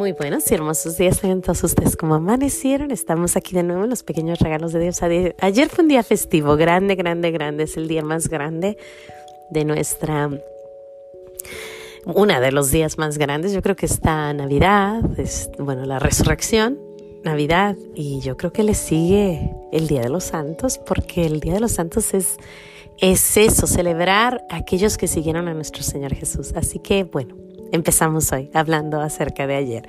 Muy buenos y hermosos días a todos ustedes. Como amanecieron, estamos aquí de nuevo en los pequeños regalos de Dios. Ayer fue un día festivo, grande, grande, grande. Es el día más grande de nuestra... Una de los días más grandes, yo creo que está Navidad, es, bueno, la resurrección, Navidad, y yo creo que le sigue el Día de los Santos, porque el Día de los Santos es, es eso, celebrar a aquellos que siguieron a nuestro Señor Jesús. Así que, bueno, Empezamos hoy hablando acerca de ayer.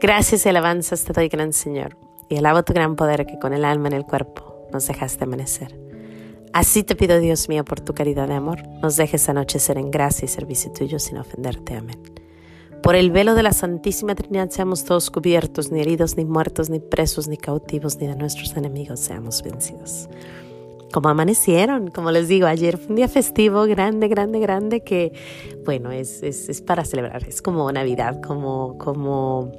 Gracias y alabanzas te doy, gran Señor, y alabo tu gran poder que con el alma en el cuerpo nos dejaste amanecer. Así te pido, Dios mío, por tu caridad de amor, nos dejes anochecer en gracia y servicio tuyo sin ofenderte. Amén. Por el velo de la Santísima Trinidad seamos todos cubiertos, ni heridos, ni muertos, ni presos, ni cautivos, ni de nuestros enemigos seamos vencidos como amanecieron. Como les digo, ayer fue un día festivo grande, grande, grande que, bueno, es, es, es para celebrar. Es como Navidad, como, como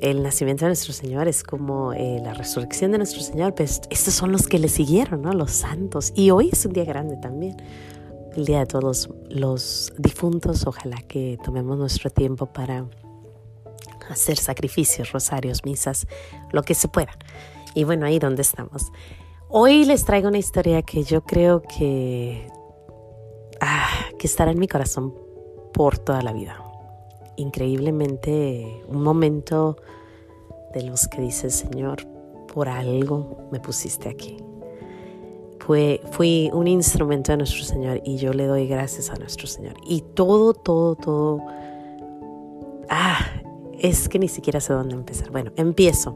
el nacimiento de nuestro Señor, es como eh, la resurrección de nuestro Señor. Pues estos son los que le siguieron, ¿no? Los santos. Y hoy es un día grande también. El día de todos los difuntos. Ojalá que tomemos nuestro tiempo para hacer sacrificios, rosarios, misas, lo que se pueda. Y bueno, ahí donde estamos. Hoy les traigo una historia que yo creo que, ah, que estará en mi corazón por toda la vida. Increíblemente, un momento de los que dice Señor, por algo me pusiste aquí. Fue, fui un instrumento de nuestro Señor y yo le doy gracias a nuestro Señor. Y todo, todo, todo, ah, es que ni siquiera sé dónde empezar. Bueno, empiezo.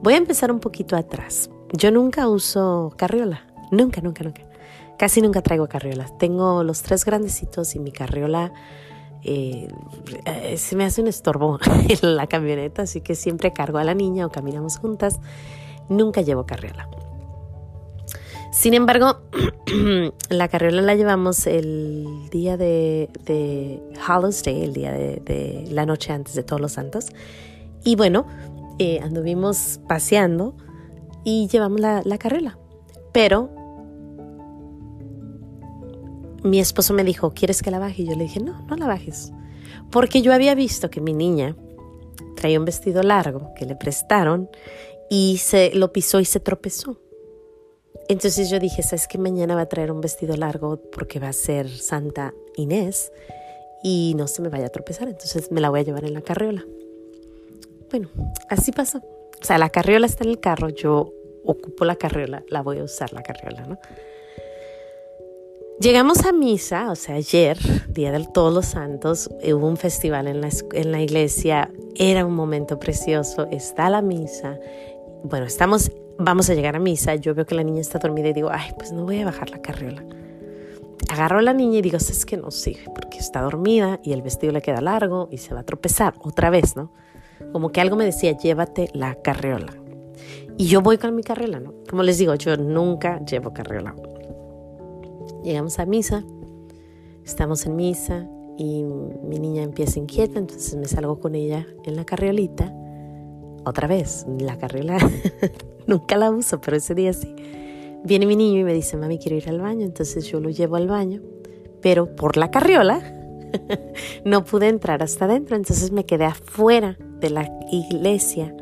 Voy a empezar un poquito atrás yo nunca uso carriola, nunca, nunca, nunca. Casi nunca traigo carriolas. Tengo los tres grandecitos y mi carriola eh, se me hace un estorbo en la camioneta, así que siempre cargo a la niña o caminamos juntas. Nunca llevo carriola. Sin embargo, la carriola la llevamos el día de, de Hallows Day, el día de, la noche antes de Todos los Santos. Y bueno, eh, anduvimos paseando y llevamos la, la carriola. Pero mi esposo me dijo, ¿quieres que la baje? Y yo le dije, no, no la bajes. Porque yo había visto que mi niña traía un vestido largo que le prestaron y se lo pisó y se tropezó. Entonces yo dije, ¿sabes que mañana va a traer un vestido largo porque va a ser Santa Inés y no se me vaya a tropezar? Entonces me la voy a llevar en la carriola. Bueno, así pasó. O sea, la carriola está en el carro, yo ocupo la carriola, la voy a usar la carriola, ¿no? Llegamos a misa, o sea, ayer, Día de Todos los Santos, hubo un festival en la, en la iglesia, era un momento precioso, está la misa, bueno, estamos, vamos a llegar a misa, yo veo que la niña está dormida y digo, ay, pues no voy a bajar la carriola. Agarro a la niña y digo, es que no sigue, porque está dormida y el vestido le queda largo y se va a tropezar otra vez, ¿no? Como que algo me decía, llévate la carriola. Y yo voy con mi carriola, ¿no? Como les digo, yo nunca llevo carriola. Llegamos a misa, estamos en misa y mi niña empieza inquieta, entonces me salgo con ella en la carriolita. Otra vez, la carriola nunca la uso, pero ese día sí. Viene mi niño y me dice, mami, quiero ir al baño, entonces yo lo llevo al baño, pero por la carriola no pude entrar hasta adentro, entonces me quedé afuera de la iglesia.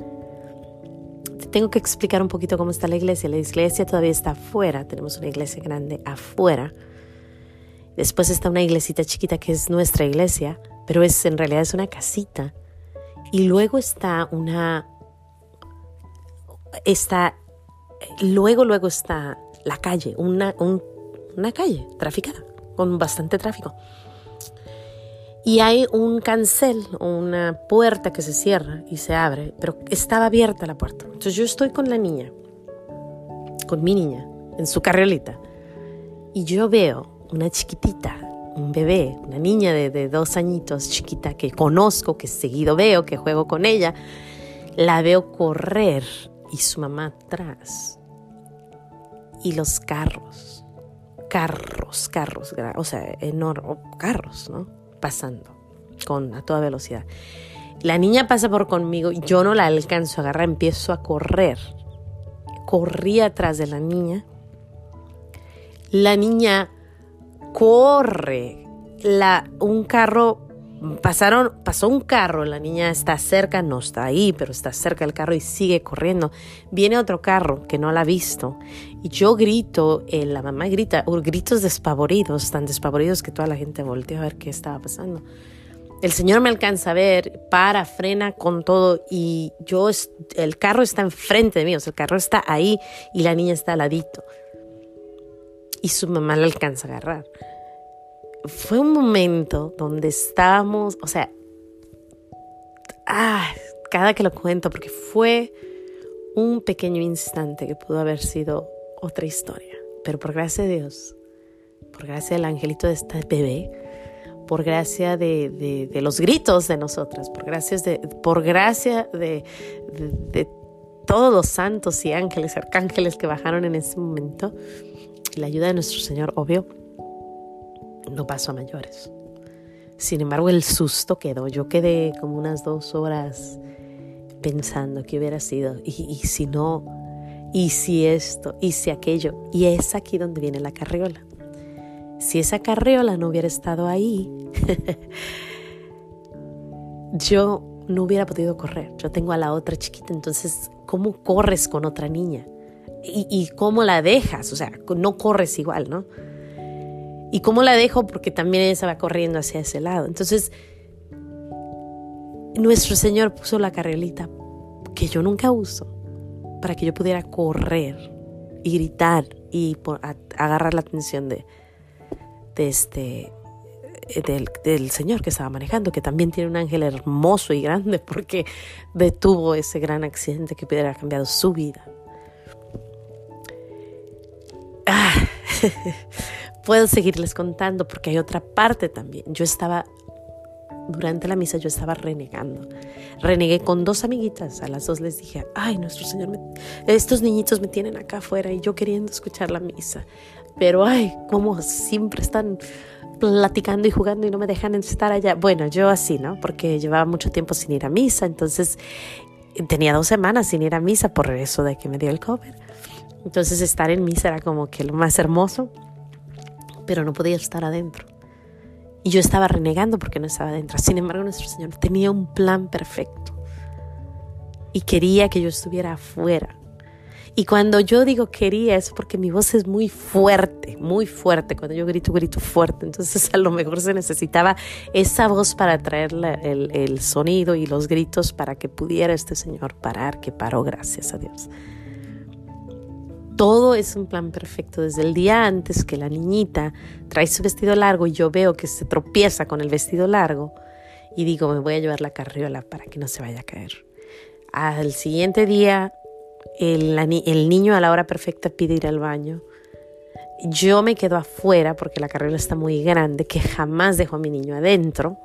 tengo que explicar un poquito cómo está la iglesia. La iglesia todavía está afuera, tenemos una iglesia grande afuera. Después está una iglesita chiquita que es nuestra iglesia, pero es en realidad es una casita. Y luego está una está luego luego está la calle, una, una calle traficada con bastante tráfico y hay un cancel, una puerta que se cierra y se abre, pero estaba abierta la puerta. Entonces yo estoy con la niña, con mi niña, en su carriolita, y yo veo una chiquitita, un bebé, una niña de, de dos añitos chiquita que conozco, que seguido veo, que juego con ella, la veo correr y su mamá atrás. Y los carros, carros, carros, o sea, enormes, carros, ¿no? Pasando con a toda velocidad. La niña pasa por conmigo yo no la alcanzo a agarrar, empiezo a correr. Corrí atrás de la niña. La niña corre. La, un carro pasaron, pasó un carro, la niña está cerca, no está ahí, pero está cerca del carro y sigue corriendo. Viene otro carro que no la ha visto y yo grito, eh, la mamá grita, gritos despavoridos, tan despavoridos que toda la gente volteó a ver qué estaba pasando. El Señor me alcanza a ver, para, frena con todo y yo, el carro está enfrente de mí, o sea, el carro está ahí y la niña está al ladito. Y su mamá la alcanza a agarrar. Fue un momento donde estábamos, o sea, ah, cada que lo cuento, porque fue un pequeño instante que pudo haber sido otra historia. Pero por gracia de Dios, por gracia del angelito de este bebé, por gracia de, los gritos de nosotras, por, gracias de, por gracia de, de, todos los santos y ángeles, arcángeles que bajaron en ese momento, la ayuda de nuestro Señor, obvio, no pasó a mayores. Sin embargo, el susto quedó. Yo quedé como unas dos horas pensando que hubiera sido. Y, y si no, y si esto, y si aquello. Y es aquí donde viene la carriola. Si esa carriola no hubiera estado ahí, yo no hubiera podido correr. Yo tengo a la otra chiquita, entonces, ¿cómo corres con otra niña? ¿Y, y cómo la dejas? O sea, no corres igual, ¿no? ¿Y cómo la dejo? Porque también ella va corriendo hacia ese lado. Entonces, nuestro Señor puso la carriolita que yo nunca uso para que yo pudiera correr y gritar y agarrar la atención de, este del, del, Señor que estaba manejando, que también tiene un ángel hermoso y grande porque detuvo ese gran accidente que pudiera haber cambiado su vida. Ah, puedo seguirles contando porque hay otra parte también. Yo estaba, durante la misa yo estaba renegando. Renegué con dos amiguitas. A las dos les dije, ay, nuestro Señor, estos niñitos me tienen acá afuera y yo queriendo escuchar la misa. Pero, ay, como siempre están platicando y jugando y no me dejan estar allá. Bueno, yo así, ¿no? Porque llevaba mucho tiempo sin ir a misa, entonces tenía dos semanas sin ir a misa por eso de que me dio el cover. Entonces estar en misa era como que lo más hermoso, pero no podía estar adentro. Y yo estaba renegando porque no estaba adentro. Sin embargo, nuestro Señor tenía un plan perfecto y quería que yo estuviera afuera y cuando yo digo quería es porque mi voz es muy fuerte, muy fuerte. Cuando yo grito, grito fuerte. Entonces a lo mejor se necesitaba esa voz para traer el, el sonido y los gritos para que pudiera este Señor parar, que paró, gracias a Dios. Todo es un plan perfecto. Desde el día antes que la niñita trae su vestido largo y yo veo que se tropieza con el vestido largo y digo, me voy a llevar la carriola para que no se vaya a caer. Al siguiente día el, niño a la hora perfecta pide ir al baño. Yo me quedo afuera porque la carrera está muy grande, que jamás dejo a mi niño adentro.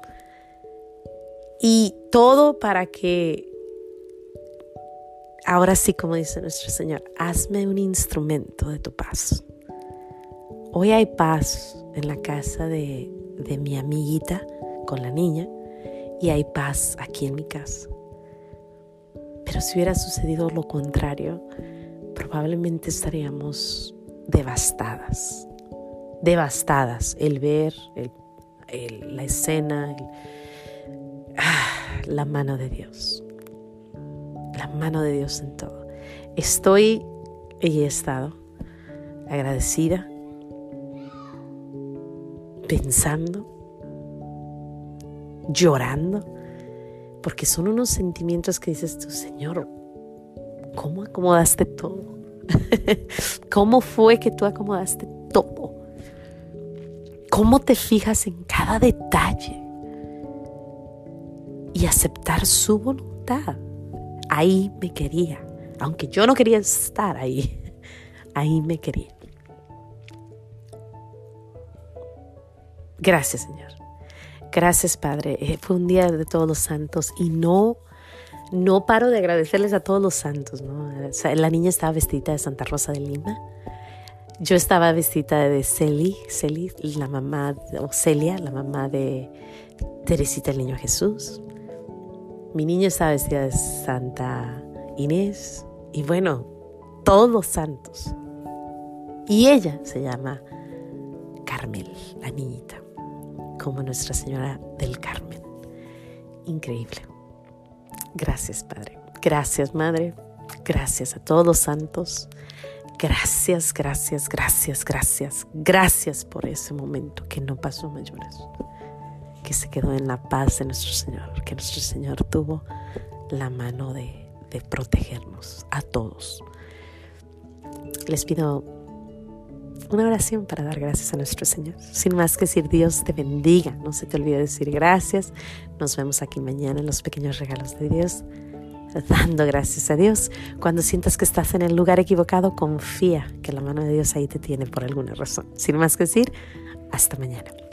Y todo para que, ahora sí, como dice nuestro Señor, hazme un instrumento de tu paz. Hoy hay paz en la casa de, de mi amiguita con la niña y hay paz aquí en mi casa. Pero si hubiera sucedido lo contrario, probablemente estaríamos devastadas, devastadas. El ver la escena, ah, la mano de Dios, mano de Dios en todo. Estoy y he estado agradecida, pensando, llorando porque son unos sentimientos que dices tú, Señor, ¿cómo acomodaste todo? ¿Cómo fue que tú acomodaste todo? ¿Cómo te fijas en cada detalle? Y aceptar su voluntad. Ahí me quería. Aunque yo no quería estar ahí, ahí me quería. Gracias, Señor. Gracias, Padre. Eh, fue un día de todos los santos y no, no paro de agradecerles a todos los santos. ¿no? la niña estaba vestida de Santa Rosa de Lima. Yo estaba vestida de Celi, Celi, la mamá, o Celia, la mamá de Teresita el Niño Jesús. Mi niña estaba vestida de Santa Inés. Y bueno, todos los santos. Y ella se llama Carmel, la niñita. como Nuestra Señora del Carmen. Increíble. Gracias, Padre. Gracias, Madre. Gracias a todos los santos. Gracias, gracias, gracias, gracias. Gracias por ese momento que no pasó mayores. Que se quedó en la paz de nuestro Señor. Que nuestro Señor tuvo la mano de, protegernos a todos. Les pido una oración para dar gracias a nuestro Señor. Sin más que decir, Dios te bendiga. No se te olvide decir gracias. Nos vemos aquí mañana en los pequeños regalos de Dios. Dando gracias a Dios. Cuando sientas que estás en el lugar equivocado, confía que la mano de Dios ahí te tiene por alguna razón. Sin más que decir, hasta mañana.